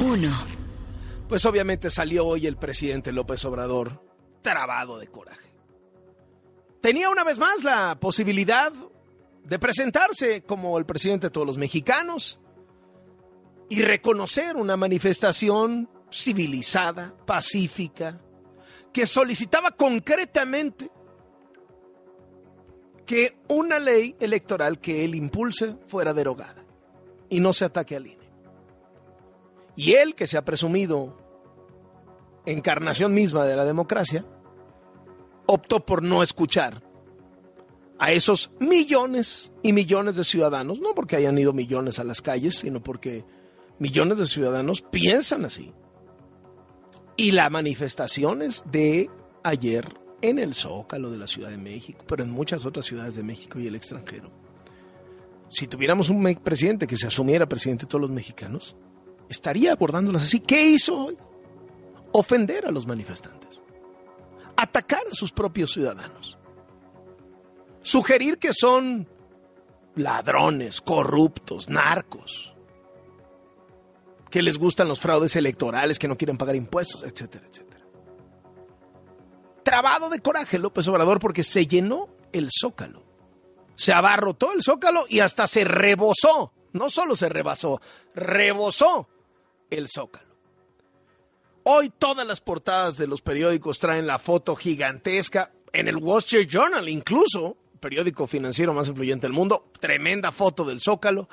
1. Pues obviamente salió hoy el presidente López Obrador trabado de coraje. Tenía una vez más la posibilidad de presentarse como el presidente de todos los mexicanos y reconocer una manifestación civilizada, pacífica, que solicitaba concretamente que una ley electoral que él impulse fuera derogada y no se ataque al INE. Y él, que se ha presumido encarnación misma de la democracia, optó por no escuchar a esos millones y millones de ciudadanos, no porque hayan ido millones a las calles, sino porque millones de ciudadanos piensan así. Y las manifestaciones de ayer en el Zócalo de la Ciudad de México, pero en muchas otras ciudades de México y el extranjero. Si tuviéramos un presidente que se asumiera presidente de todos los mexicanos, estaría abordándolas así. ¿Qué hizo hoy? Ofender a los manifestantes. Atacar a sus propios ciudadanos. Sugerir que son ladrones, corruptos, narcos. Que les gustan los fraudes electorales, que no quieren pagar impuestos, etcétera, etcétera trabado de coraje López Obrador porque se llenó el zócalo. Se abarrotó el zócalo y hasta se rebosó. No solo se rebasó, rebosó el zócalo. Hoy todas las portadas de los periódicos traen la foto gigantesca, en el Wall Street Journal incluso, periódico financiero más influyente del mundo, tremenda foto del zócalo.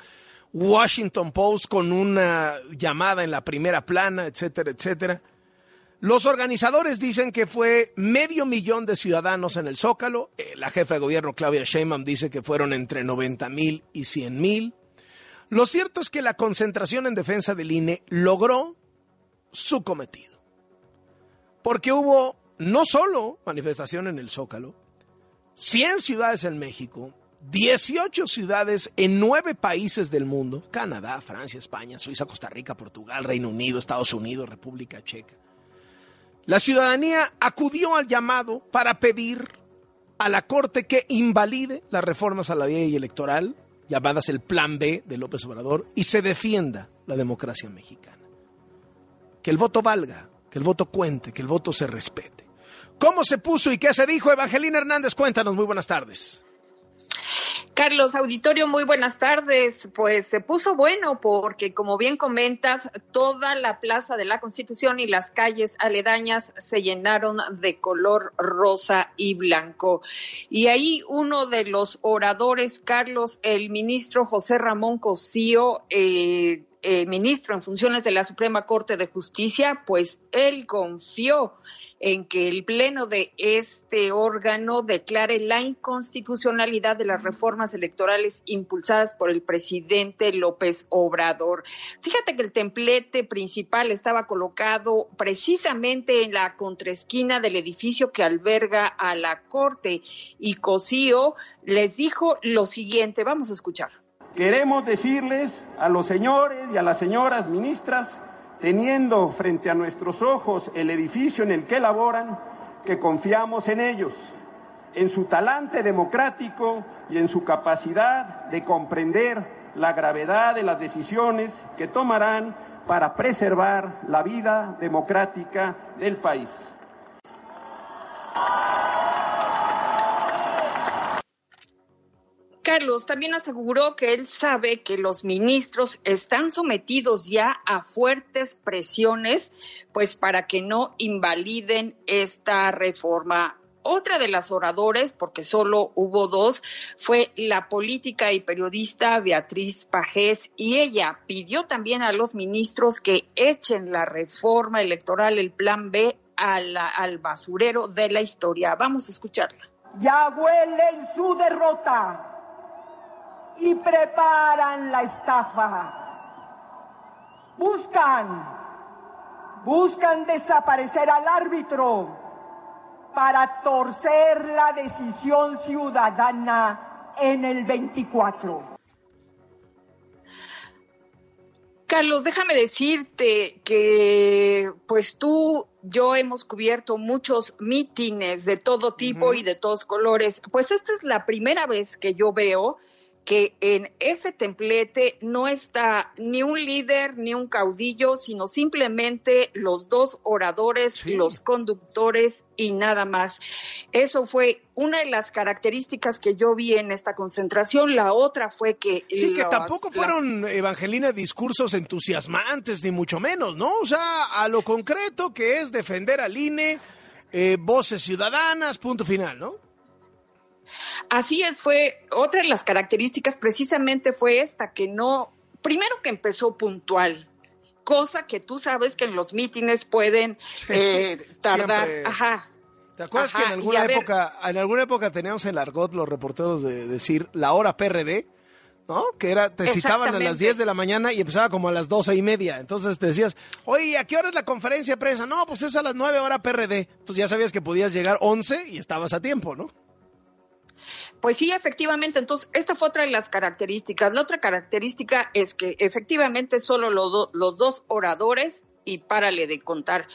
Washington Post con una llamada en la primera plana, etcétera, etcétera. Los organizadores dicen que fue medio millón de ciudadanos en el Zócalo. Eh, la jefa de gobierno, Claudia Sheinbaum, dice que fueron entre 90 mil y 100 mil. Lo cierto es que la concentración en defensa del INE logró su cometido. Porque hubo no solo manifestación en el Zócalo, 100 ciudades en México, 18 ciudades en 9 países del mundo, Canadá, Francia, España, Suiza, Costa Rica, Portugal, Reino Unido, Estados Unidos, República Checa la ciudadanía acudió al llamado para pedir a la Corte que invalide las reformas a la ley electoral, llamadas el Plan B de López Obrador, y se defienda la democracia mexicana. Que el voto valga, que el voto cuente, que el voto se respete. ¿Cómo se puso y qué se dijo? Evangelina Hernández, cuéntanos, muy buenas tardes. Carlos Auditorio, muy buenas tardes. Pues se puso bueno porque, como bien comentas, toda la Plaza de la Constitución y las calles aledañas se llenaron de color rosa y blanco. Y ahí uno de los oradores, Carlos, el ministro José Ramón Cosío, eh, ministro en funciones de la Suprema Corte de Justicia, pues él confió en que el pleno de este órgano declare la inconstitucionalidad de las reformas electorales impulsadas por el presidente López Obrador. Fíjate que el templete principal estaba colocado precisamente en la contraesquina del edificio que alberga a la Corte y Cosío les dijo lo siguiente, vamos a escuchar. Queremos decirles a los señores y a las señoras ministras teniendo frente a nuestros ojos el edificio en el que laboran, que confiamos en ellos, en su talante democrático y en su capacidad de comprender la gravedad de las decisiones que tomarán para preservar la vida democrática del país. Carlos también aseguró que él sabe que los ministros están sometidos ya a fuertes presiones, pues para que no invaliden esta reforma. Otra de las oradores, porque solo hubo dos, fue la política y periodista Beatriz Pajés y ella pidió también a los ministros que echen la reforma electoral, el plan B, al basurero de la historia. Vamos a escucharla. Ya huelen su derrota y preparan la estafa. Buscan, buscan desaparecer al árbitro para torcer la decisión ciudadana en el 24. Carlos, déjame decirte que pues tú, yo hemos cubierto muchos mítines de todo tipo y de todos colores. Pues esta es la primera vez que yo veo que en ese templete no está ni un líder ni un caudillo, sino simplemente los dos oradores, los conductores y nada más. Eso fue una de las características que yo vi en esta concentración. La otra fue que... Sí, que tampoco fueron, Evangelina, discursos entusiasmantes, ni mucho menos, ¿no? O sea, a lo concreto que es defender al INE, eh, voces ciudadanas, punto final, ¿no? Así es, fue otra de las características precisamente fue esta, que no, primero que empezó puntual, cosa que tú sabes que en los mítines pueden eh, tardar, ajá. ¿Te acuerdas que en alguna época, en alguna época teníamos el argot los reporteros de decir la hora PRD? ¿no? Que era, te citaban a las 10 de la mañana y empezaba como a las doce y media. Entonces te decías, oye, ¿a qué hora es la conferencia de prensa? No, pues es a las 9 hora PRD. Entonces ya sabías que podías llegar 11 y estabas a tiempo, ¿no? Pues sí, efectivamente. Entonces, esta fue otra de las características. La otra característica es que efectivamente solo los dos oradores y párale de contar.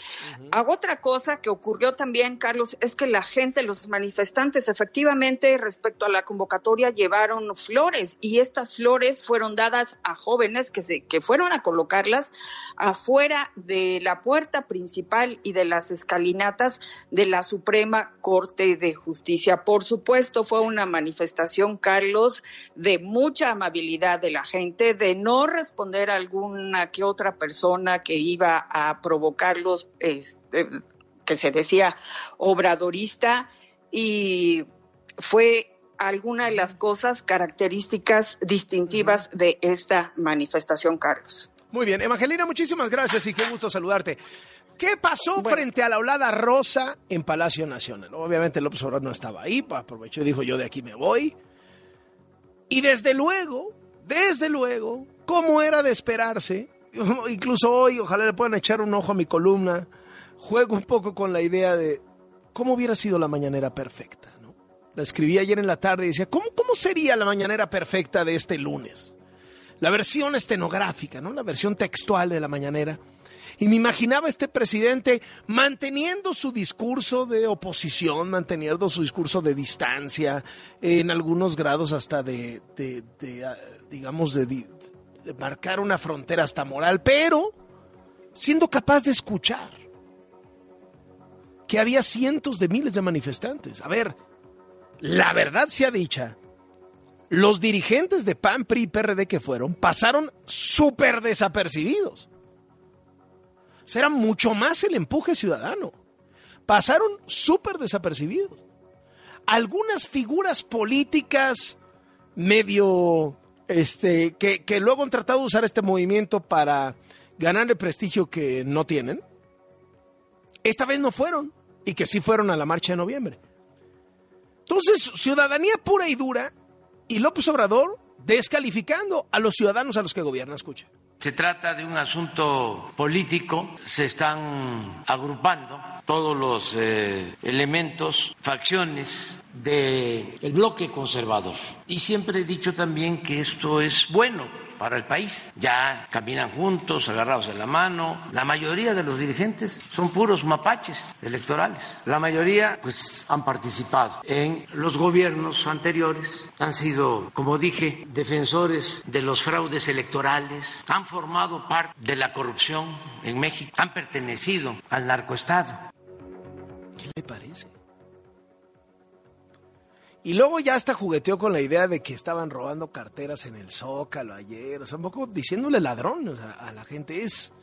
otra cosa que ocurrió también, Carlos, es que la gente, los manifestantes, efectivamente, respecto a la convocatoria, llevaron flores y estas flores fueron dadas a jóvenes que, se, que fueron a colocarlas afuera de la puerta principal y de las escalinatas de la Suprema Corte de Justicia. Por supuesto, fue una manifestación, Carlos, de mucha amabilidad de la gente, de no responder a alguna que otra persona que iba a provocarlos, este, que se decía obradorista, y fue alguna de las cosas características distintivas de esta manifestación, Carlos. Muy bien, Evangelina, muchísimas gracias y qué gusto saludarte. ¿Qué pasó frente a la olada rosa en Palacio Nacional? Obviamente López Obrador no estaba ahí, aprovechó y dijo yo de aquí me voy. Y desde luego, desde luego, como era de esperarse, incluso hoy, ojalá le puedan echar un ojo a mi columna, juego un poco con la idea de cómo hubiera sido la mañanera perfecta. ¿no? La escribí ayer en la tarde y decía, ¿cómo, ¿cómo sería la mañanera perfecta de este lunes? La versión estenográfica, ¿no? la versión textual de la mañanera. Y me imaginaba este presidente manteniendo su discurso de oposición, manteniendo su discurso de distancia, en algunos grados hasta de, de ah, digamos, de, marcar una frontera hasta moral, pero siendo capaz de escuchar que había cientos de miles de manifestantes. A ver, la verdad sea dicha, los dirigentes de PAN, PRI y PRD que fueron pasaron súper desapercibidos. Será mucho más el empuje ciudadano. Pasaron súper desapercibidos. Algunas figuras políticas medio este, que, que luego han tratado de usar este movimiento para ganar el prestigio que no tienen, esta vez no fueron y que sí fueron a la marcha de noviembre. Entonces, ciudadanía pura y dura y López Obrador descalificando a los ciudadanos a los que gobierna. Escucha. Se trata de un asunto político, se están agrupando todos los eh, elementos, facciones del bloque conservador. Y siempre he dicho también que esto es bueno para el país. Ya caminan juntos, agarrados de la mano. La mayoría de los dirigentes son puros mapaches electorales. La mayoría, pues, han participado en los gobiernos anteriores, han sido, como dije, defensores de los fraudes electorales, han formado parte de la corrupción en México, han pertenecido al narcoestado. ¿Qué le parece? Y luego ya hasta jugueteó con la idea de que estaban robando carteras en el Zócalo ayer. O sea, un poco diciéndole ladrón a la gente. Es,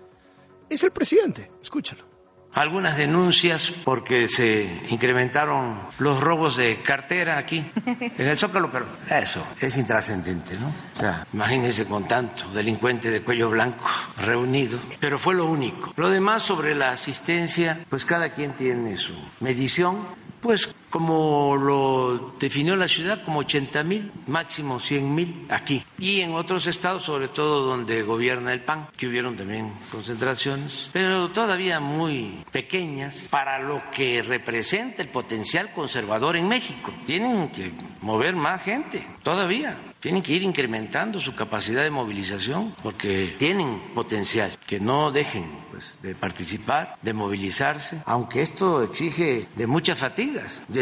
es el presidente. Escúchalo. Algunas denuncias porque se incrementaron los robos de cartera aquí en el Zócalo, pero eso es intrascendente, ¿no? O sea, imagínense con tanto delincuente de cuello blanco reunido, pero fue lo único. Lo demás sobre la asistencia, pues cada quien tiene su medición pues como lo definió la ciudad, como 80 mil, máximo 100 mil aquí. Y en otros estados, sobre todo donde gobierna el PAN, que hubieron también concentraciones, pero todavía muy pequeñas para lo que representa el potencial conservador en México. Tienen que mover más gente, todavía. Tienen que ir incrementando su capacidad de movilización porque tienen potencial. Que no dejen pues, de participar, de movilizarse, aunque esto exige de muchas fatigas, de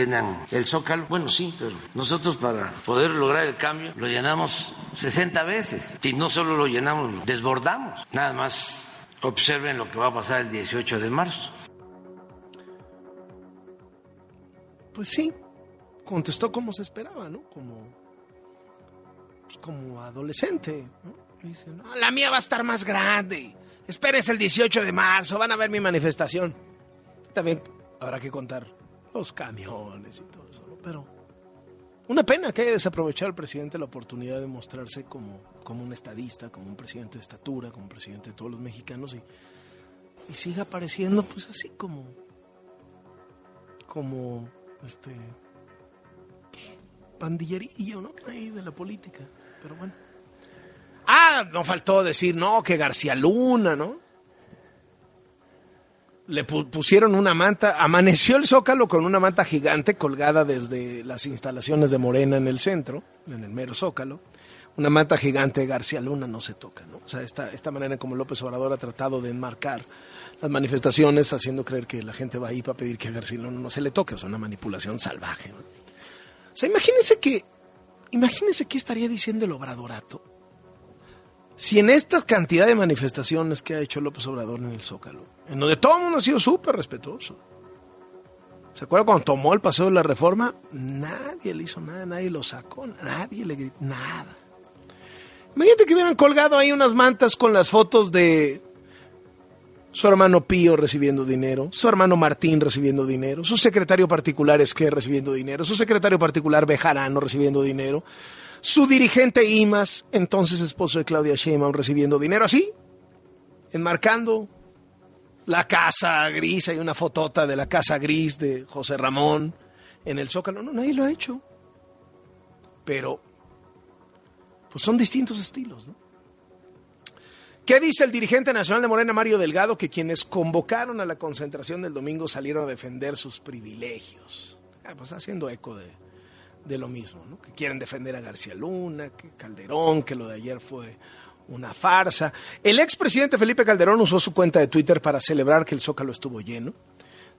el zócalo. Bueno, sí, pero nosotros para poder lograr el cambio lo llenamos 60 veces. Y no solo lo llenamos, desbordamos. Nada más observen lo que va a pasar el 18 de marzo. Pues sí, contestó como se esperaba, ¿no? Como, pues como adolescente. ¿no? Dice, "No, la mía va a estar más grande. Espérense el 18 de marzo, van a ver mi manifestación. También habrá que contar los camiones y todo eso. Pero una pena que haya desaprovechado el presidente la oportunidad de mostrarse como, como un estadista, como un presidente de estatura, como presidente de todos los mexicanos y, y siga apareciendo pues así como como este pandillerillo, ¿no? Ahí de la política. Pero bueno. Ah, no faltó decir, no, que García Luna, ¿no? Le pu- pusieron una manta, amaneció el zócalo con una manta gigante colgada desde las instalaciones de Morena en el centro, en el mero zócalo. Una manta gigante de García Luna no se toca, ¿no? O sea, esta, esta manera como López Obrador ha tratado de enmarcar las manifestaciones, haciendo creer que la gente va ahí para pedir que a García Luna no se le toque, sea, una manipulación salvaje. O sea, imagínense que, imagínense qué estaría diciendo el Obradorato si en esta cantidad de manifestaciones que ha hecho López Obrador en el Zócalo, en donde todo el mundo ha sido súper respetuoso. ¿Se acuerdan cuando tomó el paseo de la reforma? Nadie le hizo nada, nadie lo sacó, nadie le gritó, nada. Imagínate que hubieran colgado ahí unas mantas con las fotos de su hermano Pío recibiendo dinero, su hermano Martín recibiendo dinero, su secretario particular Esquer recibiendo dinero, su secretario particular Bejarano recibiendo dinero, su dirigente Imas, entonces esposo de Claudia Sheinbaum, recibiendo dinero, así, enmarcando la casa gris, hay una fotota de la casa gris de José Ramón en el Zócalo, no, nadie lo ha hecho, pero pues son distintos estilos, ¿no? ¿Qué dice el dirigente nacional de Morena, Mario Delgado, que quienes convocaron a la concentración del domingo salieron a defender sus privilegios? Ah, pues haciendo eco de, de lo mismo, ¿no? Que quieren defender a García Luna, que Calderón, que lo de ayer fue una farsa. El expresidente Felipe Calderón usó su cuenta de Twitter para celebrar que el Zócalo estuvo lleno.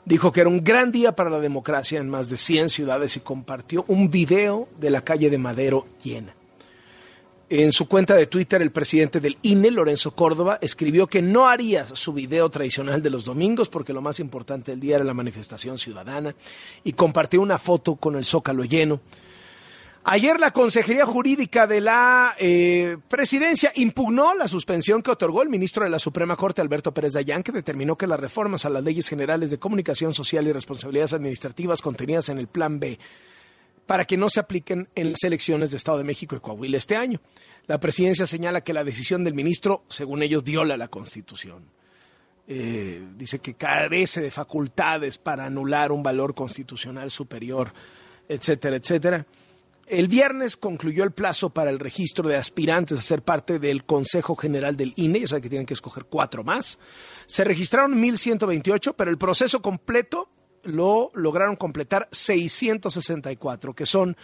Dijo que era un gran día para la democracia en más de 100 ciudades y compartió un video de la calle de Madero llena. En su cuenta de Twitter, el presidente del INE, Lorenzo Córdoba, escribió que no haría su video tradicional de los domingos porque lo más importante del día era la manifestación ciudadana y compartió una foto con el zócalo lleno. Ayer la Consejería Jurídica de la eh, Presidencia impugnó la suspensión que otorgó el ministro de la Suprema Corte, Alberto Pérez Dayán, que determinó que las reformas a las leyes generales de comunicación social y responsabilidades administrativas contenidas en el Plan B para que no se apliquen en las elecciones de Estado de México y Coahuila este año. La presidencia señala que la decisión del ministro, según ellos, viola la Constitución. Eh, dice que carece de facultades para anular un valor constitucional superior, etcétera, etcétera. El viernes concluyó el plazo para el registro de aspirantes a ser parte del Consejo General del INE, ya sabe que tienen que escoger cuatro más. Se registraron 1.128, pero el proceso completo lo lograron completar 664, que son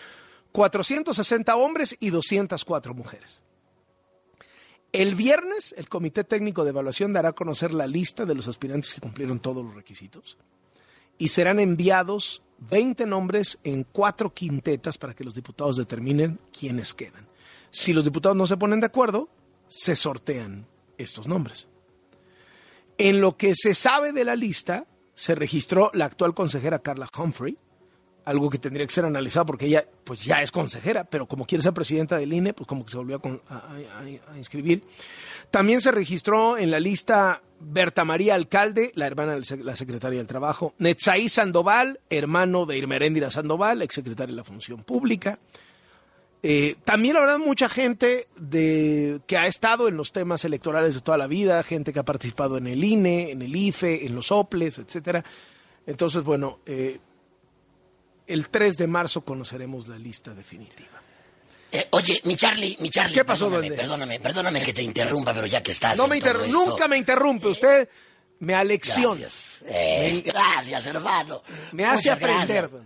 460 hombres y 204 mujeres. El viernes, el Comité Técnico de Evaluación dará a conocer la lista de los aspirantes que cumplieron todos los requisitos y serán enviados 20 nombres en cuatro quintetas para que los diputados determinen quiénes quedan. Si los diputados no se ponen de acuerdo, se sortean estos nombres. En lo que se sabe de la lista, se registró la actual consejera Carla Humphrey, algo que tendría que ser analizado porque ella pues ya es consejera, pero como quiere ser presidenta del INE, pues como que se volvió a, inscribir. También se registró en la lista Berta María Alcalde, la hermana de la secretaria del Trabajo, Netzaí Sandoval, hermano de Irmeréndira Sandoval, exsecretaria de la Función Pública. Eh, también, verdad, mucha gente de, que ha estado en los temas electorales de toda la vida, gente que ha participado en el INE, en el IFE, en los OPLES, etcétera. Entonces, bueno, eh, el 3 de marzo conoceremos la lista definitiva. Eh, oye, mi Charlie, mi Charlie. ¿Qué pasó, perdóname, duende? perdóname, perdóname que te interrumpa, pero ya que estás. No me todo inter- esto- nunca me interrumpe, usted me alecciona. Gracias. Eh, gracias, hermano. Me hace aprender. gracias.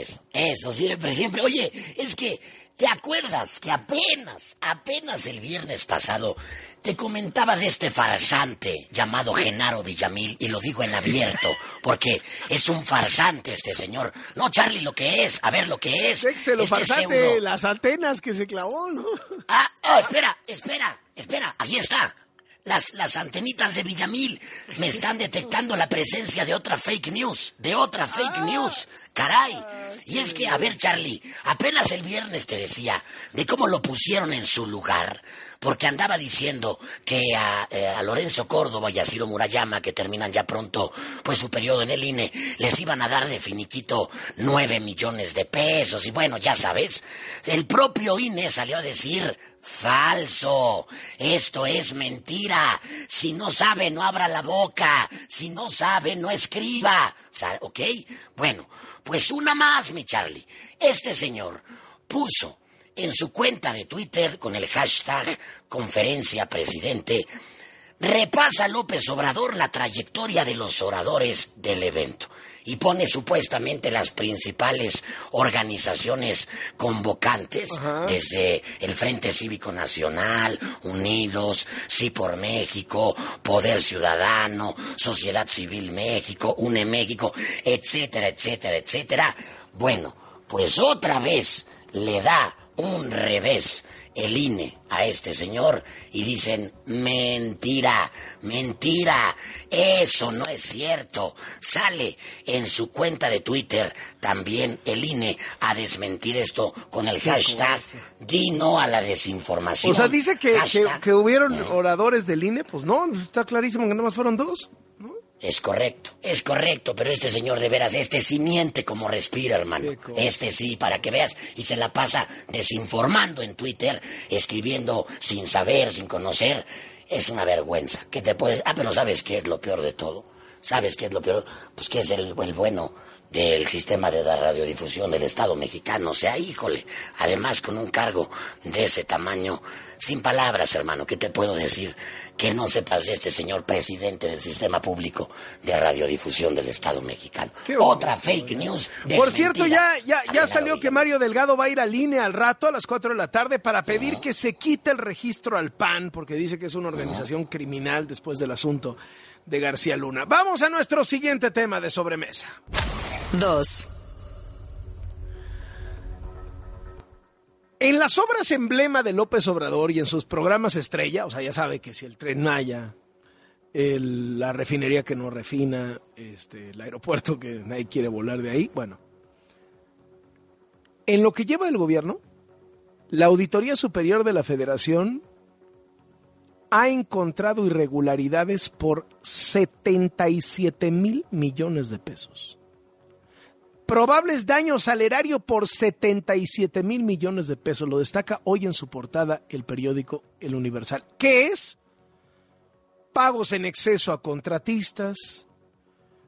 Eso, eso, siempre, siempre. Oye, es que ¿Te acuerdas que apenas, apenas el viernes pasado te comentaba de este farsante llamado Genaro Villamil y lo digo en abierto porque es un farsante este señor. No, Charlie, lo que es, a ver lo que es. Sexelo Este farsante, las antenas que se clavó, ¿no? Ah, oh, espera, espera, espera, ahí está. Las, las antenitas de Villamil me están detectando la presencia de otra fake news, de otra fake news. Caray. Y es que, a ver, Charlie, apenas el viernes te decía de cómo lo pusieron en su lugar, porque andaba diciendo que a, eh, Lorenzo Córdoba y a Ciro Murayama, que terminan ya pronto pues su periodo en el INE, les iban a dar de finiquito nueve millones de pesos. Y bueno, ya sabes, el propio INE salió a decir Falso. Esto es mentira. Si no sabe, no abra la boca. Si no sabe, no escriba. ¿Ok? Bueno, pues una más, mi Charlie. Este señor puso en su cuenta de Twitter con el hashtag conferencia presidente repasa López Obrador la trayectoria de los oradores del evento y pone supuestamente las principales organizaciones convocantes, desde el Frente Cívico Nacional, Unidos, Sí por México, Poder Ciudadano, Sociedad Civil México, UNE México, etcétera, etcétera, etcétera. Bueno, pues otra vez le da un revés el INE a este señor y dicen, mentira, mentira, eso no es cierto. Sale en su cuenta de Twitter también el INE a desmentir esto con el hashtag di no a la desinformación. O sea, dice que, que, Hashtag, que hubieron oradores del INE, pues no, está clarísimo que nada más fueron dos. Es correcto, es correcto, pero este señor de veras, este sí miente como respira, hermano. Este sí, para que veas, y se la pasa desinformando en Twitter, escribiendo sin saber, sin conocer. Es una vergüenza. ¿Qué te puedes.? Ah, pero ¿sabes qué es lo peor de todo? ¿Sabes qué es lo peor? Pues que es el, el bueno del sistema de la radiodifusión del Estado mexicano. O sea, híjole, además con un cargo de ese tamaño, sin palabras, hermano, ¿qué te puedo decir? Que no sepas de este señor presidente del sistema público de radiodifusión del Estado mexicano. Otra fake news. Por cierto, ya, ya, ya salió que. Mario Delgado va a ir al INE al rato, a las 4 de la tarde, para pedir que se quite el registro al PAN, porque dice que es una organización criminal después del asunto de García Luna. Vamos a nuestro siguiente tema de sobremesa. 2, En las obras emblema de López Obrador y en sus programas estrella, o sea, ya sabe que si el tren Maya, el- la refinería que no refina, este, el aeropuerto que nadie quiere volar de ahí, bueno. En lo que lleva el gobierno, la Auditoría Superior de la Federación ha encontrado irregularidades por 77 mil millones de pesos probables daños al erario por 77 mil millones de pesos. Lo destaca hoy en su portada el periódico El Universal. ¿Qué es? Pagos en exceso a contratistas,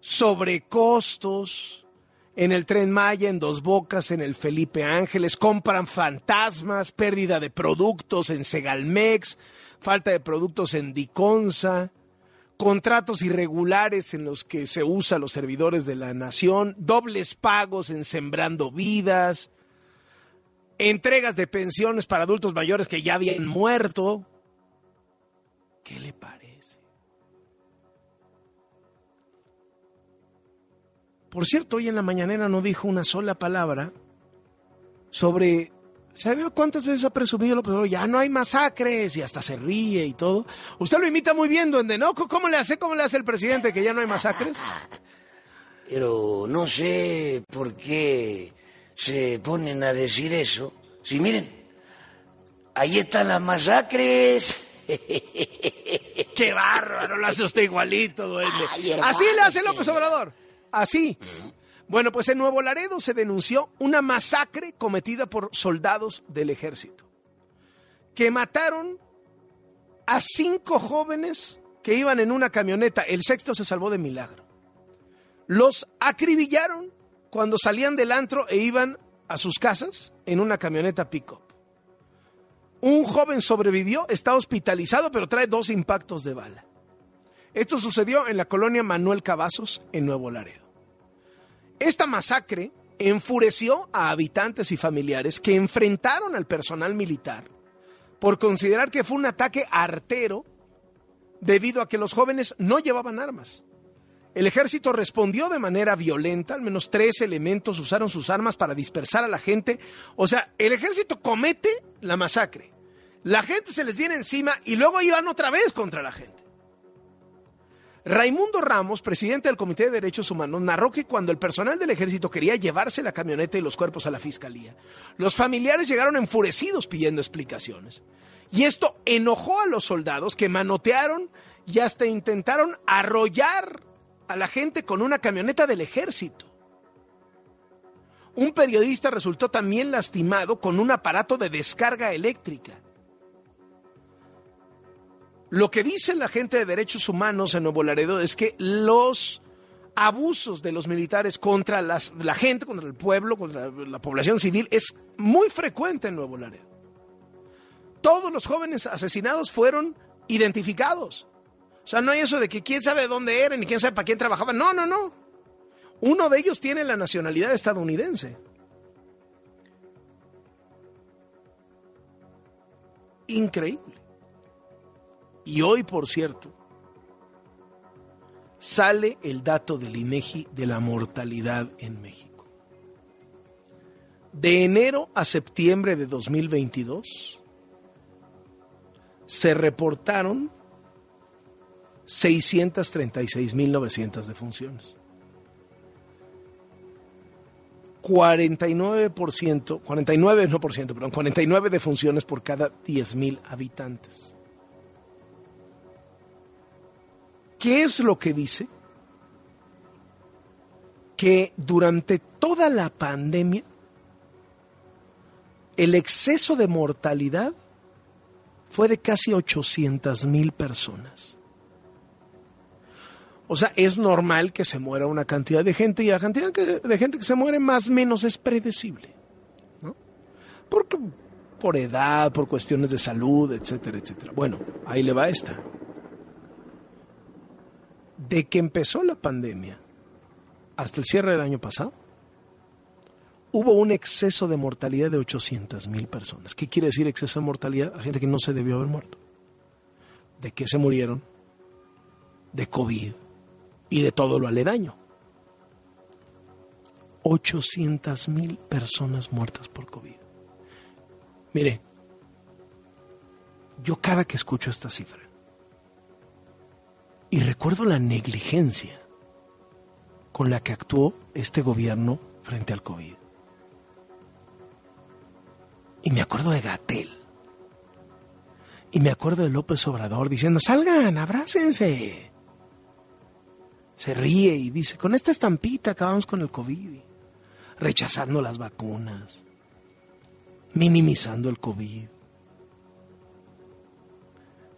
sobrecostos, en el tren Maya, en Dos Bocas, en el Felipe Ángeles, compran fantasmas, pérdida de productos en Segalmex, falta de productos en Diconsa, contratos irregulares en los que se usa los servidores de la nación, dobles pagos en Sembrando Vidas, entregas de pensiones para adultos mayores que ya habían muerto. ¿Qué le parece? Por cierto, hoy en la mañanera no dijo una sola palabra sobre ¿Sabe cuántas veces ha presumido López Obrador? Ya no hay masacres y hasta se ríe y todo. Usted lo imita muy bien, duende, ¿no? ¿Cómo le hace? ¿Cómo le hace el presidente que ya no hay masacres? Pero no sé por qué se ponen a decir eso. Si miren, ahí están las masacres. ¡Qué bárbaro! Lo hace usted igualito, duende. Ay, Así le hace López Obrador. Así. Bueno, pues en Nuevo Laredo se denunció una masacre cometida por soldados del ejército que mataron a cinco jóvenes que iban en una camioneta. El sexto se salvó de milagro. Los acribillaron cuando salían del antro e iban a sus casas en una camioneta pick-up. Un joven sobrevivió, está hospitalizado, pero trae dos impactos de bala. Esto sucedió en la colonia Manuel Cavazos, en Nuevo Laredo. Esta masacre enfureció a habitantes y familiares que enfrentaron al personal militar por considerar que fue un ataque artero debido a que los jóvenes no llevaban armas. El ejército respondió de manera violenta, al menos tres elementos usaron sus armas para dispersar a la gente. O sea, el ejército comete la masacre. La gente se les viene encima y luego iban otra vez contra la gente. Raimundo Ramos, presidente del Comité de Derechos Humanos, narró que cuando el personal del ejército quería llevarse la camioneta y los cuerpos a la fiscalía, los familiares llegaron enfurecidos pidiendo explicaciones. Y esto enojó a los soldados que manotearon y hasta intentaron arrollar a la gente con una camioneta del ejército. Un periodista resultó también lastimado con un aparato de descarga eléctrica. Lo que dice la gente de derechos humanos en Nuevo Laredo es que los abusos de los militares contra la gente, contra el pueblo, contra la población civil es muy frecuente en Nuevo Laredo. Todos los jóvenes asesinados fueron identificados. O sea, no hay eso de que quién sabe dónde eran y quién sabe para quién trabajaban. No, no, no. Uno de ellos tiene la nacionalidad estadounidense. Increíble. Y hoy, por cierto, sale el dato del INEGI de la mortalidad en México. De enero a septiembre de 2022 se reportaron 636.900 defunciones. 49%, 49 no por ciento, perdón, 49 defunciones por cada 10.000 habitantes. ¿Qué es lo que dice? Que durante toda la pandemia el exceso de mortalidad fue de casi 800 mil personas. O sea, es normal que se muera una cantidad de gente y la cantidad de gente que se muere más o menos es predecible. ¿no? Porque, por edad, por cuestiones de salud, etcétera, etcétera. Bueno, ahí le va esta de que empezó la pandemia hasta el cierre del año pasado, hubo un exceso de mortalidad de 800 mil personas. ¿Qué quiere decir exceso de mortalidad? A gente que no se debió haber muerto. ¿De qué se murieron? De COVID y de todo lo aledaño. 800 mil personas muertas por COVID. Mire, yo cada que escucho esta cifra, y recuerdo la negligencia con la que actuó este gobierno frente al COVID. Y me acuerdo de Gatel. Y me acuerdo de López Obrador diciendo, salgan, abrácense. Se ríe y dice, con esta estampita acabamos con el COVID. Rechazando las vacunas. Minimizando el COVID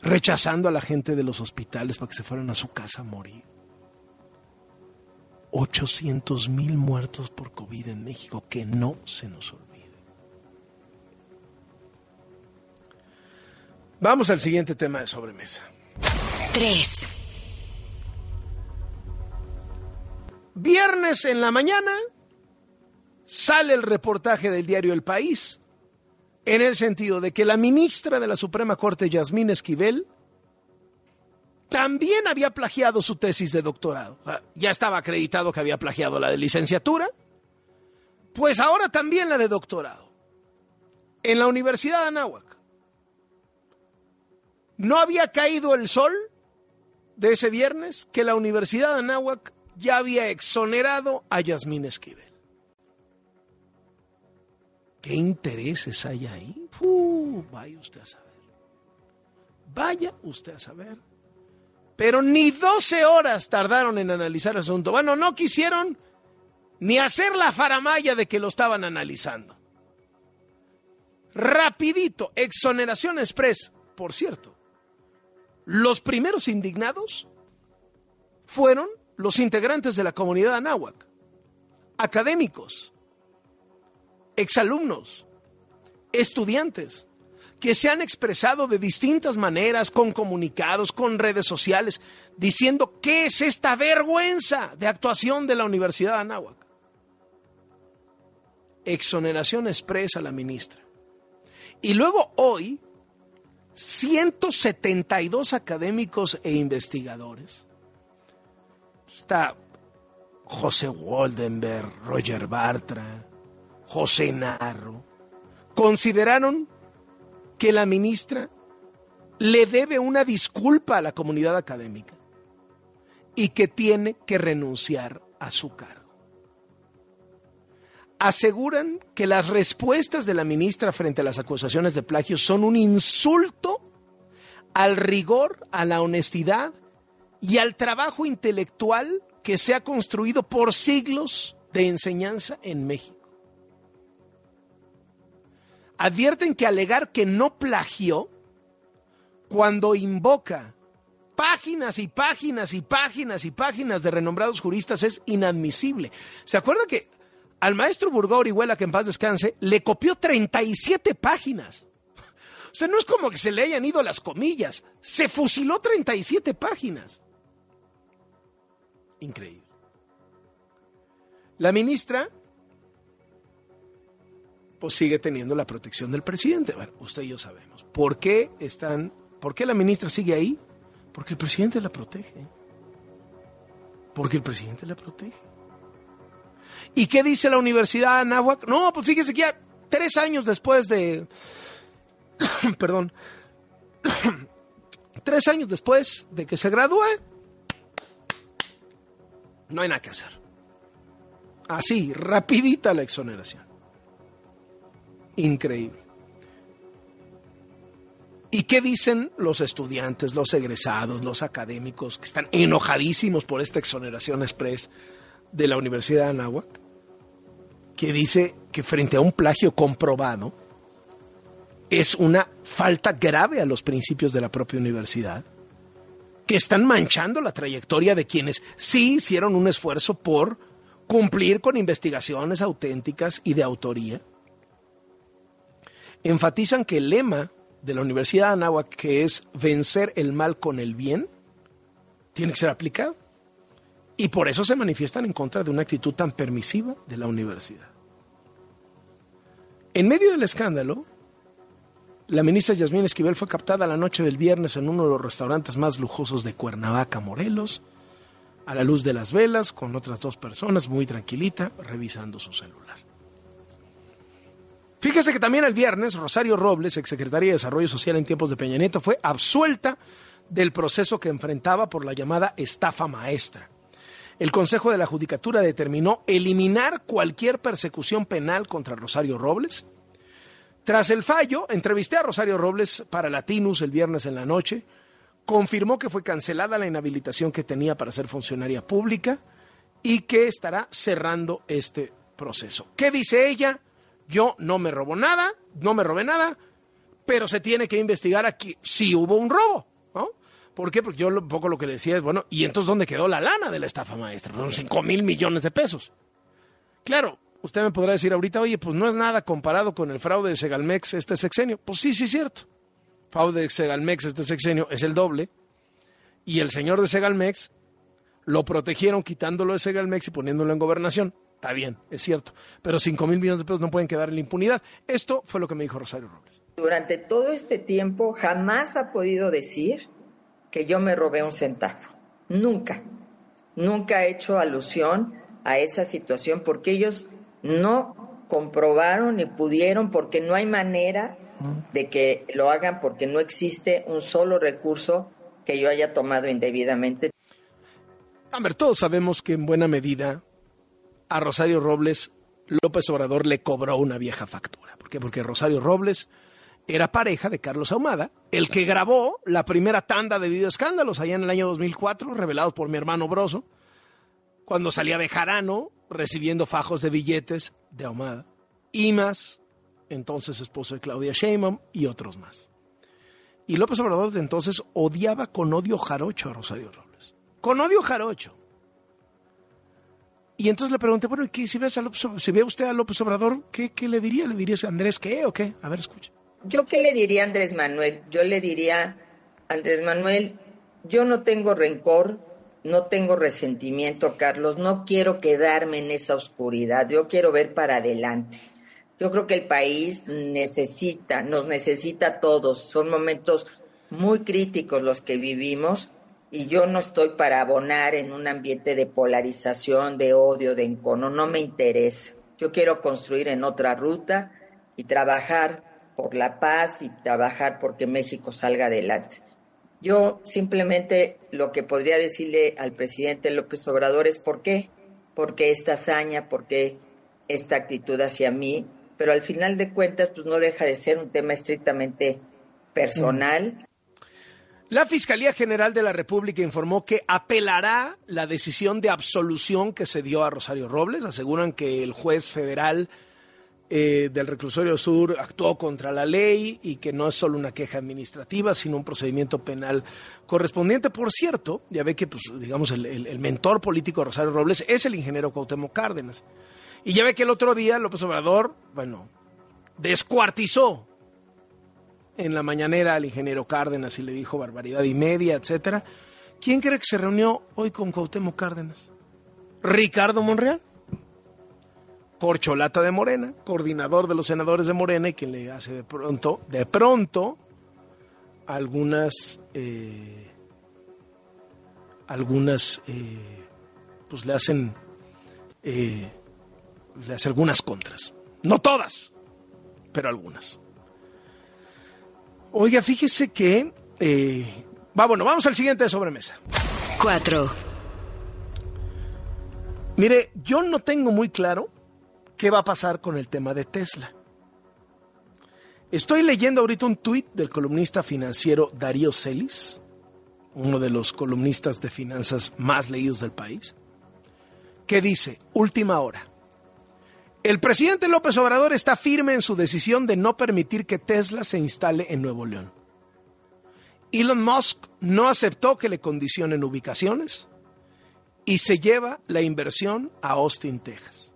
rechazando a la gente de los hospitales para que se fueran a su casa a morir. 800 mil muertos por COVID en México, que no se nos olvide. Vamos al siguiente tema de sobremesa. 3. Viernes en la mañana sale el reportaje del diario El País en el sentido de que la ministra de la Suprema Corte, Yasmín Esquivel, también había plagiado su tesis de doctorado. Ya estaba acreditado que había plagiado la de licenciatura, pues ahora también la de doctorado, en la Universidad de Anáhuac. No había caído el sol de ese viernes que la Universidad de Anáhuac ya había exonerado a Yasmín Esquivel. ¿Qué intereses hay ahí? vaya usted a saber. Vaya usted a saber. Pero ni 12 horas tardaron en analizar el asunto. Bueno, no quisieron ni hacer la faramaya de que lo estaban analizando. Rapidito, exoneración express. Por cierto, los primeros indignados fueron los integrantes de la comunidad anáhuac, académicos, exalumnos, estudiantes, que se han expresado de distintas maneras, con comunicados, con redes sociales, diciendo qué es esta vergüenza de actuación de la Universidad de Anáhuac. exoneración expresa a la ministra. Y luego hoy, 172 académicos e investigadores. Está José Waldenberg, Roger Bartra, José Narro, consideraron que la ministra le debe una disculpa a la comunidad académica y que tiene que renunciar a su cargo. Aseguran que las respuestas de la ministra frente a las acusaciones de plagio son un insulto al rigor, a la honestidad y al trabajo intelectual que se ha construido por siglos de enseñanza en México. Advierten que alegar que no plagió cuando invoca páginas y páginas y páginas y páginas de renombrados juristas es inadmisible. ¿Se acuerda que al maestro Burgó Orihuela, que en paz descanse, le copió 37 páginas? O sea, no es como que se le hayan ido las comillas, se fusiló 37 páginas. Increíble. La ministra, pues sigue teniendo la protección del presidente. Bueno, usted y yo sabemos. ¿Por qué están, por qué la ministra sigue ahí? Porque el presidente la protege. Porque el presidente la protege. ¿Y qué dice la Universidad de Anáhuac? No, pues fíjese que ya tres años después de... perdón. tres años después de que se gradúe, no hay nada que hacer. Así, rapidita la exoneración. Increíble. ¿Y qué dicen los estudiantes, los egresados, los académicos que están enojadísimos por esta exoneración express de la Universidad de Anáhuac? Que dice que frente a un plagio comprobado es una falta grave a los principios de la propia universidad, que están manchando la trayectoria de quienes sí hicieron un esfuerzo por cumplir con investigaciones auténticas y de autoría. Enfatizan que el lema de la Universidad de Anáhuac, que es vencer el mal con el bien, tiene que ser aplicado. Y por eso se manifiestan en contra de una actitud tan permisiva de la universidad. En medio del escándalo, la ministra Yasmín Esquivel fue captada la noche del viernes en uno de los restaurantes más lujosos de Cuernavaca, Morelos, a la luz de las velas, con otras dos personas, muy tranquilita, revisando su celular. Fíjese que también el viernes Rosario Robles, exsecretaria de Desarrollo Social en tiempos de Peña Nieto, fue absuelta del proceso que enfrentaba por la llamada estafa maestra. El Consejo de la Judicatura determinó eliminar cualquier persecución penal contra Rosario Robles. Tras el fallo, entrevisté a Rosario Robles para Latinus el viernes en la noche. Confirmó que fue cancelada la inhabilitación que tenía para ser funcionaria pública y que estará cerrando este proceso. ¿Qué dice ella? Yo no me robo nada, no me robé nada, pero se tiene que investigar aquí si hubo un robo, ¿no? ¿Por qué? Porque yo un poco lo que le decía es, bueno, ¿y entonces dónde quedó la lana de la estafa maestra? Son 5 mil millones de pesos. Claro, usted me podrá decir ahorita, oye, pues no es nada comparado con el fraude de Segalmex este sexenio. Pues sí, sí, cierto. Fraude de Segalmex este sexenio es el doble. Y el señor de Segalmex lo protegieron quitándolo de Segalmex y poniéndolo en gobernación. Está bien, es cierto, pero 5 mil millones de pesos no pueden quedar en la impunidad. Esto fue lo que me dijo Rosario Robles. Durante todo este tiempo jamás ha podido decir que yo me robé un centavo. Nunca. Nunca ha hecho alusión a esa situación porque ellos no comprobaron ni pudieron porque no hay manera de que lo hagan porque no existe un solo recurso que yo haya tomado indebidamente. A ver, todos sabemos que en buena medida a Rosario Robles López Obrador le cobró una vieja factura. ¿Por qué? Porque Rosario Robles era pareja de Carlos Ahumada, el que grabó la primera tanda de videoescándalos allá en el año 2004, revelados por mi hermano Broso, cuando salía de Jarano recibiendo fajos de billetes de Ahumada. Y más, entonces esposo de Claudia Sheinbaum y otros más. Y López Obrador desde entonces odiaba con odio jarocho a Rosario Robles. Con odio jarocho. Y entonces le pregunté, bueno, ¿y si, ves a López, si ve usted a López Obrador, ¿qué, ¿qué, le diría? ¿Le dirías a Andrés qué o qué? A ver, escucha. ¿Yo qué le diría a Andrés Manuel? Yo le diría, Andrés Manuel, yo no tengo rencor, no tengo resentimiento, Carlos, no quiero quedarme en esa oscuridad, yo quiero ver para adelante. Yo creo que el país necesita, nos necesita a todos. Son momentos muy críticos los que vivimos y yo no estoy para abonar en un ambiente de polarización, de odio, de encono. No me interesa. Yo quiero construir en otra ruta y trabajar por la paz y trabajar porque México salga adelante. Yo simplemente lo que podría decirle al presidente López Obrador es por qué, por qué esta hazaña, por qué esta actitud hacia mí, pero al final de cuentas pues no deja de ser un tema estrictamente personal. La Fiscalía General de la República informó que apelará la decisión de absolución que se dio a Rosario Robles. Aseguran que el juez federal eh, del reclusorio sur actuó contra la ley y que no es solo una queja administrativa, sino un procedimiento penal correspondiente. Por cierto, ya ve que, pues, digamos, el, mentor político de Rosario Robles es el ingeniero Cuauhtémoc Cárdenas. Y ya ve que el otro día López Obrador, bueno, descuartizó en la mañanera al ingeniero Cárdenas y le dijo barbaridad y media, etcétera. ¿Quién cree que se reunió hoy con Cuauhtémoc Cárdenas? Ricardo Monreal corcholata de Morena, coordinador de los senadores de Morena y quien le hace de pronto, de pronto, algunas, eh, algunas, eh, pues le hacen, eh, le hace algunas contras. No todas, pero algunas. Oiga, fíjese que, va, bueno, vamos al siguiente de sobremesa. Cuatro. Mire, yo no tengo muy claro ¿qué va a pasar con el tema de Tesla? Estoy leyendo ahorita un tuit del columnista financiero Darío Celis, uno de los columnistas de finanzas más leídos del país, que dice, última hora, el presidente López Obrador está firme en su decisión de no permitir que Tesla se instale en Nuevo León. Elon Musk no aceptó que le condicionen ubicaciones y se lleva la inversión a Austin, Texas.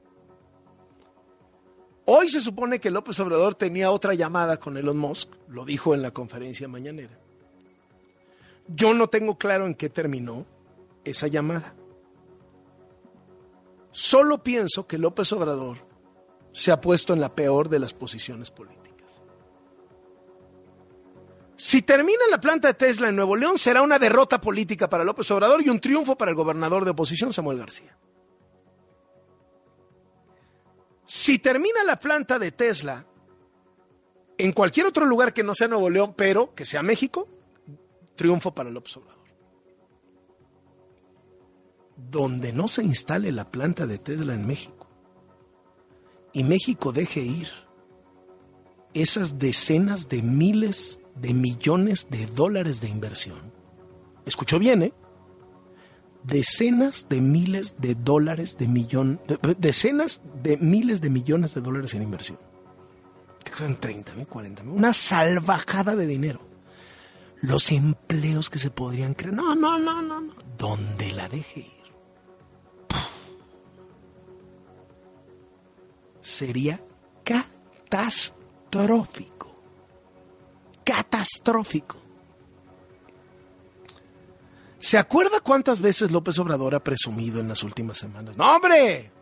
Hoy se supone que López Obrador tenía otra llamada con Elon Musk, lo dijo en la conferencia mañanera. Yo no tengo claro en qué terminó esa llamada. Solo pienso que López Obrador se ha puesto en la peor de las posiciones políticas. Si termina la planta de Tesla en Nuevo León, será una derrota política para López Obrador y un triunfo para el gobernador de oposición, Samuel García. Si termina la planta de Tesla en cualquier otro lugar que no sea Nuevo León, pero que sea México, triunfo para López Obrador. Donde no se instale la planta de Tesla en México y México deje ir esas decenas de miles de millones de dólares de inversión. Escuchó bien, ¿eh? decenas de miles de dólares de millón, decenas de miles de millones de dólares en inversión. ¿Qué 30 mil, 40 mil? Una salvajada de dinero. Los empleos que se podrían crear. No, no, no, no, no. ¿Dónde la deje ir? Sería catastrófico. Catastrófico. ¿Se acuerda cuántas veces López Obrador ha presumido en las últimas semanas? ¡No, hombre!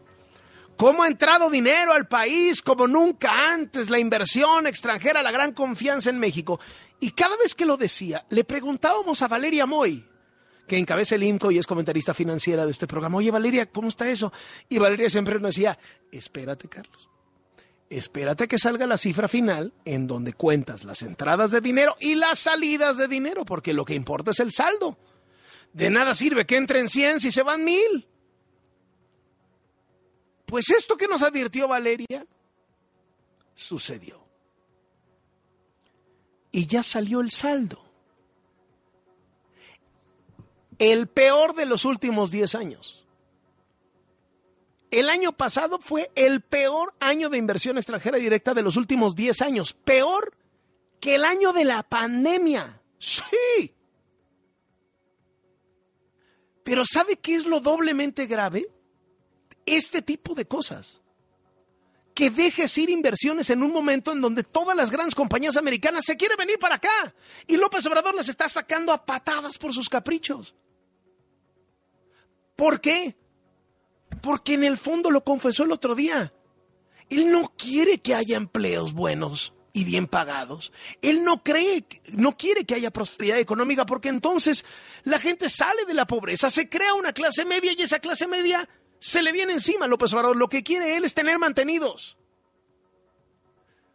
¿Cómo ha entrado dinero al país como nunca antes? La inversión extranjera, la gran confianza en México. Y cada vez que lo decía, le preguntábamos a Valeria Moy, que encabeza el INCO y es comentarista financiera de este programa, oye Valeria, ¿cómo está eso? Y Valeria siempre nos decía, espérate Carlos, espérate que salga la cifra final en donde cuentas las entradas de dinero y las salidas de dinero, porque lo que importa es el saldo. De nada sirve que entren 100 si se van mil. Pues esto que nos advirtió Valeria sucedió. Y ya salió el saldo. El peor de los últimos 10 años. El año pasado fue el peor año de inversión extranjera directa de los últimos 10 años. Peor que el año de la pandemia. Sí. Pero ¿sabe qué es lo doblemente grave? Este tipo de cosas. Que dejes ir inversiones en un momento en donde todas las grandes compañías americanas se quieren venir para acá. Y López Obrador las está sacando a patadas por sus caprichos. ¿Por qué? Porque en el fondo lo confesó el otro día. Él no quiere que haya empleos buenos y bien pagados. Él no cree, no quiere que haya prosperidad económica porque entonces la gente sale de la pobreza, se crea una clase media y esa clase media se le viene encima a López Obrador. Lo que quiere él es tener mantenidos.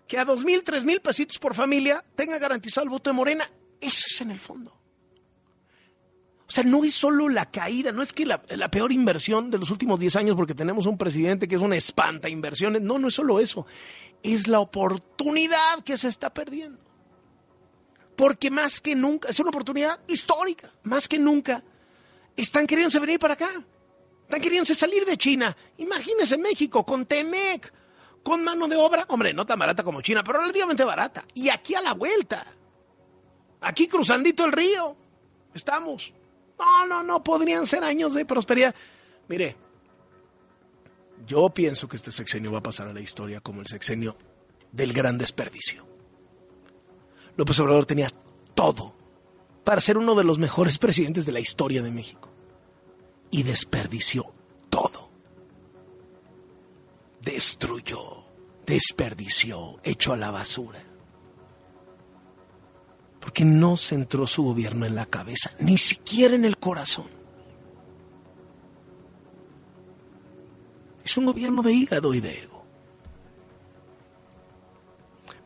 Que a dos mil, tres mil pesitos por familia tenga garantizado el voto de Morena. Eso es en el fondo. O sea, no es solo la caída, no es que la, peor inversión de los últimos 10 años porque tenemos un presidente que es una espanta inversiones. No, no es solo eso es la oportunidad que se está perdiendo. Porque más que nunca, es una oportunidad histórica, más que nunca, están queriéndose venir para acá. Están queriéndose salir de China. Imagínense México con Temec, con mano de obra, hombre, no tan barata como China, pero relativamente barata. Y aquí a la vuelta, aquí cruzandito el río, estamos. No, no, no, podrían ser años de prosperidad. Mire, yo pienso que este sexenio va a pasar a la historia como el sexenio del gran desperdicio. López Obrador tenía todo para ser uno de los mejores presidentes de la historia de México. Y desperdició todo. Destruyó, desperdició, echó a la basura. Porque no centró su gobierno en la cabeza, ni siquiera en el corazón. Es un gobierno de hígado y de ego.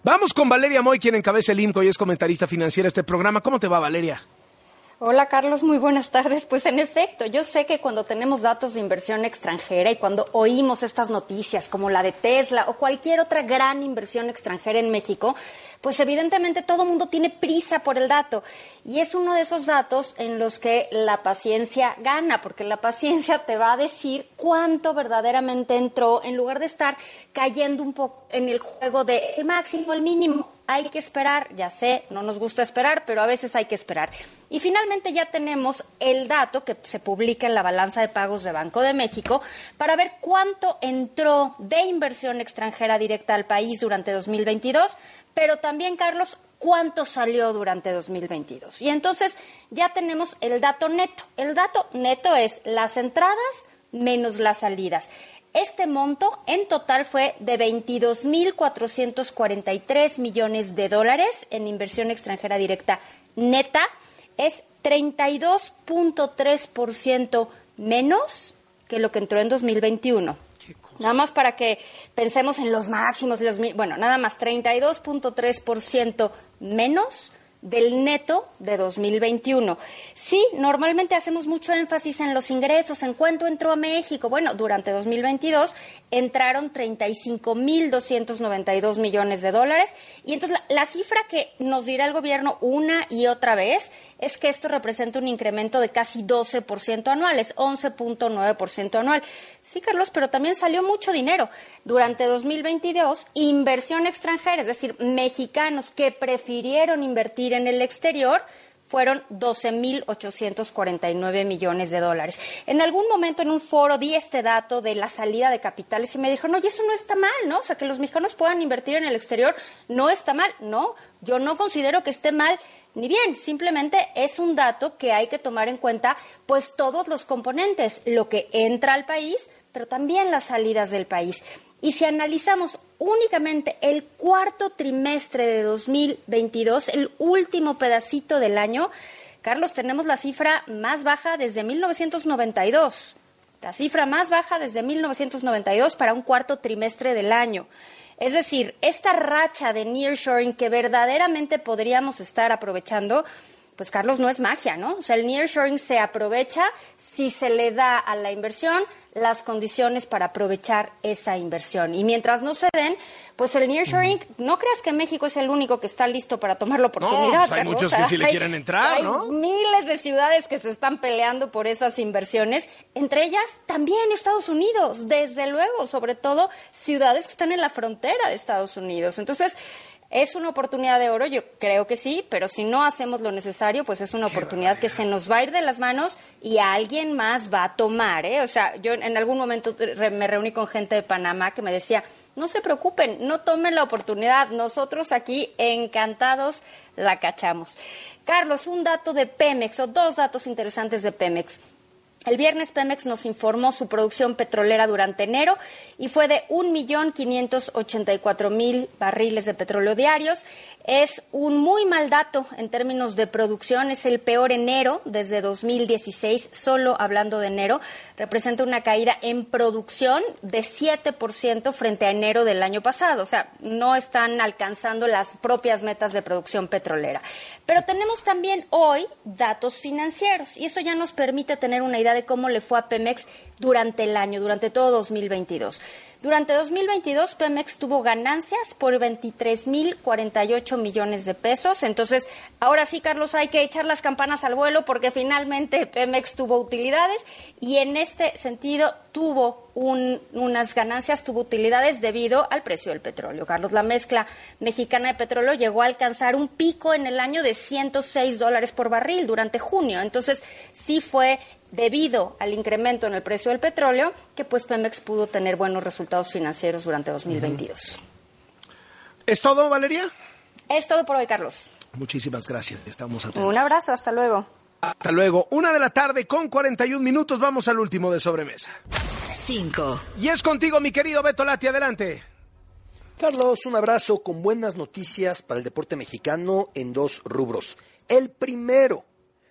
Vamos con Valeria Moy, quien encabeza el INCO y es comentarista financiera de este programa. ¿Cómo te va, Valeria? Hola Carlos, muy buenas tardes. Pues en efecto, yo sé que cuando tenemos datos de inversión extranjera y cuando oímos estas noticias como la de Tesla o cualquier otra gran inversión extranjera en México, pues evidentemente todo mundo tiene prisa por el dato. Y es uno de esos datos en los que la paciencia gana, porque la paciencia te va a decir cuánto verdaderamente entró en lugar de estar cayendo un poco en el juego de el máximo, el mínimo. Hay que esperar, ya sé, no nos gusta esperar, pero a veces hay que esperar. Y finalmente ya tenemos el dato que se publica en la balanza de pagos de Banco de México para ver cuánto entró de inversión extranjera directa al país durante 2022 pero también, Carlos, cuánto salió durante 2022. Y entonces ya tenemos el dato neto. El dato neto es las entradas menos las salidas. Este monto en total fue de 22.443 millones de dólares en inversión extranjera directa neta. Es 32.3% menos que lo que entró en 2021. Nada más para que pensemos en los máximos, los, bueno, nada más 32.3% menos del neto de 2021. Sí, normalmente hacemos mucho énfasis en los ingresos, en cuánto entró a México. Bueno, durante 2022 entraron 35.292 millones de dólares y entonces la, cifra que nos dirá el gobierno una y otra vez es que esto representa un incremento de casi 12% anual, es 11.9% anual. Sí, Carlos, pero también salió mucho dinero. Durante 2022, inversión extranjera, es decir, mexicanos que prefirieron invertir en el exterior, fueron 12.849 millones de dólares. En algún momento en un foro di este dato de la salida de capitales y me dijo, no, y eso no está mal, ¿no? O sea, que los mexicanos puedan invertir en el exterior no está mal. No, yo no considero que esté mal ni bien, simplemente es un dato que hay que tomar en cuenta, pues todos los componentes, lo que entra al país, pero también las salidas del país. Y si analizamos únicamente el cuarto trimestre de 2022, el último pedacito del año, Carlos, tenemos la cifra más baja desde 1992. La cifra más baja desde 1992 para un cuarto trimestre del año. Es decir, esta racha de nearshoring que verdaderamente podríamos estar aprovechando, pues Carlos, no es magia, ¿no? O sea, el nearshoring se aprovecha si se le da a la inversión las condiciones para aprovechar esa inversión. Y mientras no se den, pues el nearshoring, no creas que México es el único que está listo para tomar la oportunidad. No, pues hay muchos que sí le quieren entrar, hay miles de ciudades que se están peleando por esas inversiones, entre ellas también Estados Unidos, desde luego, sobre todo ciudades que están en la frontera de Estados Unidos. Entonces, ¿Es una oportunidad de oro? Yo creo que sí, pero si no hacemos lo necesario, pues es una oportunidad que se nos va a ir de las manos y alguien más va a tomar. ¿eh? O sea, yo en algún momento me reuní con gente de Panamá que me decía, no se preocupen, no tomen la oportunidad, nosotros aquí encantados la cachamos. Carlos, un dato de Pemex o dos datos interesantes de Pemex. El viernes Pemex nos informó su producción petrolera durante enero y fue de 1.584.000 barriles de petróleo diarios. Es un muy mal dato en términos de producción, es el peor enero desde 2016, solo hablando de enero, representa una caída en producción de 7% frente a enero del año pasado, o sea, no están alcanzando las propias metas de producción petrolera. Pero tenemos también hoy datos financieros y eso ya nos permite tener una idea de cómo le fue a Pemex durante el año, durante todo 2022. Durante 2022, Pemex tuvo ganancias por 23.048 millones de pesos. Entonces, ahora sí, Carlos, hay que echar las campanas al vuelo porque finalmente Pemex tuvo utilidades y en este sentido tuvo unas ganancias, tuvo utilidades debido al precio del petróleo. Carlos, la mezcla mexicana de petróleo llegó a alcanzar un pico en el año de 106 dólares por barril durante junio. Entonces, sí fue debido al incremento en el precio del petróleo, que pues Pemex pudo tener buenos resultados financieros durante 2022. ¿Es todo, Valeria? Es todo por hoy, Carlos. Muchísimas gracias. Estamos atentos. Un abrazo, hasta luego. Hasta luego. Una de la tarde con 41 minutos. Vamos al último de sobremesa. Cinco. Y es contigo, mi querido Beto Lati. Adelante. Carlos, un abrazo con buenas noticias para el deporte mexicano en dos rubros. El primero,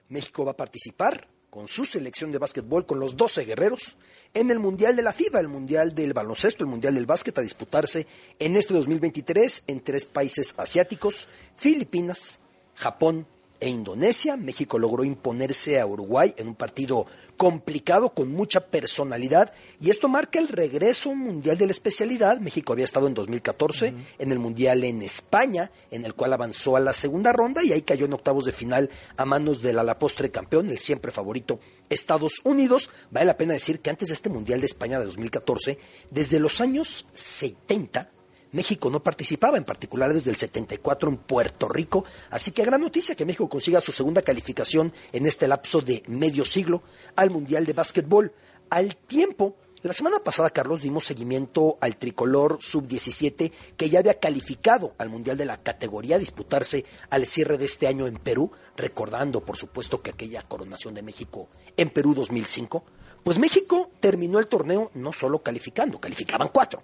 México va a participar con su selección de básquetbol, con los 12 guerreros, en el Mundial de la FIBA, el Mundial del baloncesto, el Mundial del básquet, a disputarse en este 2023 en tres países asiáticos, Filipinas, Japón e Indonesia. México logró imponerse a Uruguay en un partido complicado, con mucha personalidad, y esto marca el regreso mundial de la especialidad. México había estado en 2014 en el Mundial en España, en el cual avanzó a la segunda ronda y ahí cayó en octavos de final a manos del a la postre campeón, el siempre favorito Estados Unidos. Vale la pena decir que antes de este Mundial de España de 2014, desde los años 70, México no participaba, en particular desde el 74 en Puerto Rico. Así que gran noticia que México consiga su segunda calificación en este lapso de medio siglo al Mundial de Básquetbol. Al tiempo, la semana pasada, Carlos, dimos seguimiento al tricolor sub-17 que ya había calificado al Mundial de la categoría a disputarse al cierre de este año en Perú, recordando, por supuesto, que aquella coronación de México en Perú 2005. Pues México terminó el torneo no solo calificando, calificaban cuatro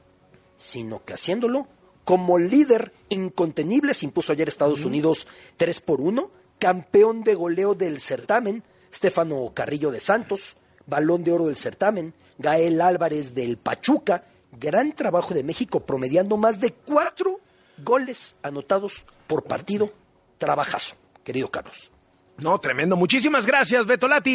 sino que haciéndolo como líder incontenible se impuso ayer Estados Unidos 3 por 1, campeón de goleo del certamen, Stefano Carrillo de Santos, balón de oro del certamen, Gael Álvarez del Pachuca, gran trabajo de México promediando más de cuatro goles anotados por partido, trabajazo, querido Carlos. No, tremendo. Muchísimas gracias, Betolati.